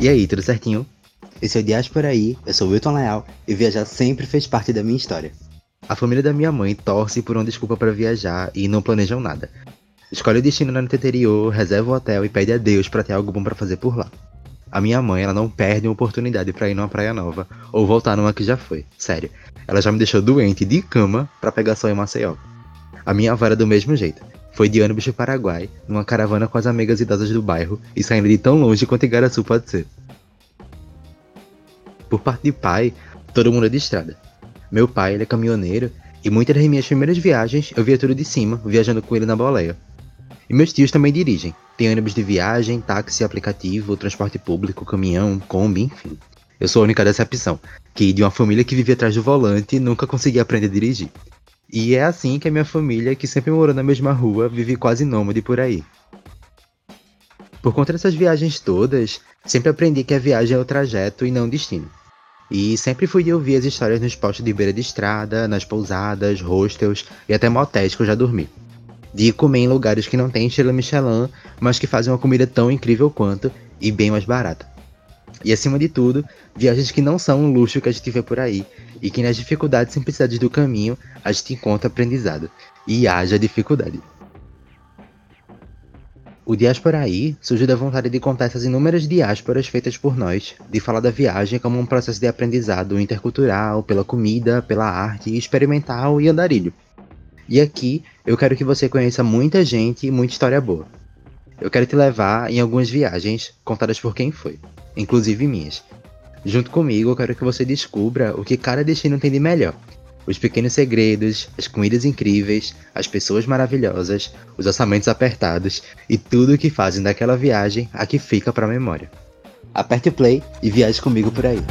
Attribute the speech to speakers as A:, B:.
A: E aí, tudo certinho? Esse é o Diáspora aí, eu sou Wilton Leal e viajar sempre fez parte da minha história. A família da minha mãe torce por uma desculpa para viajar e não planejam nada. Escolhe o destino no interior, reserva o hotel e pede a Deus para ter algo bom para fazer por lá. A minha mãe, ela não perde uma oportunidade para ir numa praia nova ou voltar numa que já foi. Sério. Ela já me deixou doente de cama para pegar sol em Maceió. A minha avó era do mesmo jeito. Foi de ônibus pro Paraguai, numa caravana com as amigas idosas do bairro e saindo de tão longe quanto Igaraçu pode ser. Por parte de pai, todo mundo é de estrada. Meu pai, ele é caminhoneiro e muitas das minhas primeiras viagens eu via tudo de cima, viajando com ele na boleia. E meus tios também dirigem. Tem ônibus de viagem, táxi, aplicativo, transporte público, caminhão, Kombi, enfim. Eu sou a única decepção, que de uma família que vivia atrás do volante nunca consegui aprender a dirigir. E é assim que a minha família, que sempre morou na mesma rua, vive quase nômade por aí. Por conta dessas viagens todas, sempre aprendi que a viagem é o trajeto e não o destino. E sempre fui de ouvir as histórias nos postos de beira de estrada, nas pousadas, hostels e até motéis que eu já dormi. De comer em lugares que não têm estrela Michelin, mas que fazem uma comida tão incrível quanto e bem mais barata. E acima de tudo, viagens que não são um luxo que a gente vê por aí, e que nas dificuldades e simplicidades do caminho a gente encontra aprendizado. E haja dificuldade. O Diáspora aí surgiu da vontade de contar essas inúmeras diásporas feitas por nós, de falar da viagem como um processo de aprendizado intercultural, pela comida, pela arte, experimental e andarilho. E aqui eu quero que você conheça muita gente e muita história boa. Eu quero te levar em algumas viagens contadas por quem foi, inclusive minhas. Junto comigo, eu quero que você descubra o que cada destino tem de melhor. Os pequenos segredos, as comidas incríveis, as pessoas maravilhosas, os orçamentos apertados e tudo o que fazem daquela viagem a que fica para a memória. Aperte o play e viaje comigo por aí.